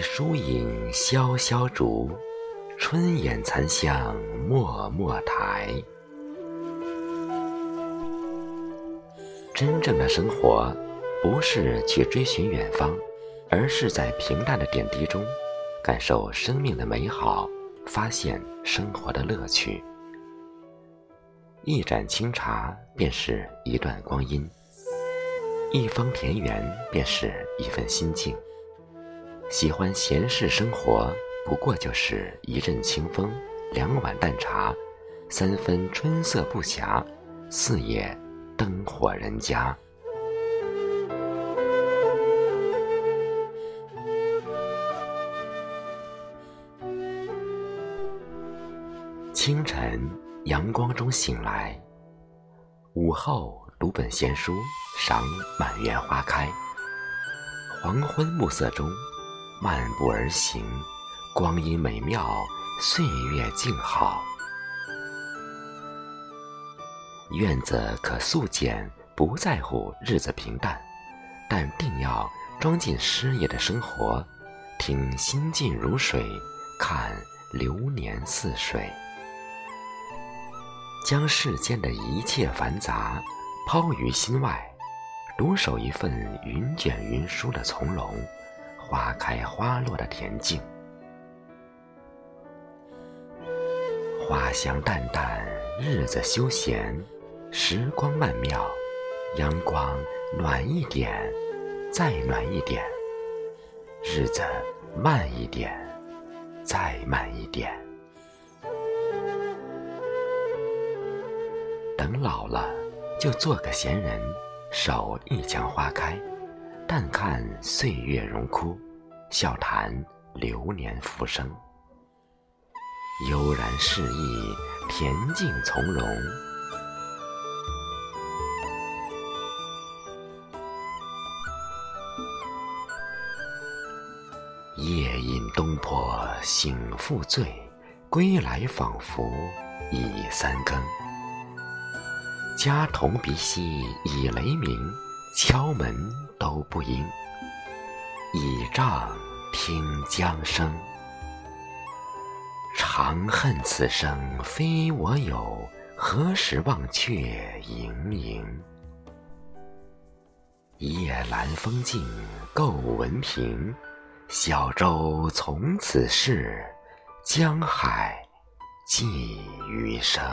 疏影潇潇竹，春眼残香脉脉台。真正的生活，不是去追寻远方，而是在平淡的点滴中，感受生命的美好，发现生活的乐趣。一盏清茶，便是一段光阴；一方田园，便是一份心境。喜欢闲适生活，不过就是一阵清风，两碗淡茶，三分春色不暇，四野。灯火人家，清晨阳光中醒来，午后读本闲书，赏满园花开。黄昏暮色中，漫步而行，光阴美妙，岁月静好。院子可素简，不在乎日子平淡，但定要装进诗意的生活，听心静如水，看流年似水，将世间的一切繁杂抛于心外，独守一份云卷云舒的从容，花开花落的恬静，花香淡淡，日子休闲。时光曼妙，阳光暖一点，再暖一点；日子慢一点，再慢一点。等老了，就做个闲人，守一墙花开，淡看岁月荣枯，笑谈流年浮生，悠然适意，恬静从容。夜饮东坡醒复醉，归来仿佛已三更。家童鼻息已雷鸣，敲门都不应。倚杖听江声，长恨此生非我有，何时忘却营营？夜阑风静构闻平。小舟从此逝，江海寄余生。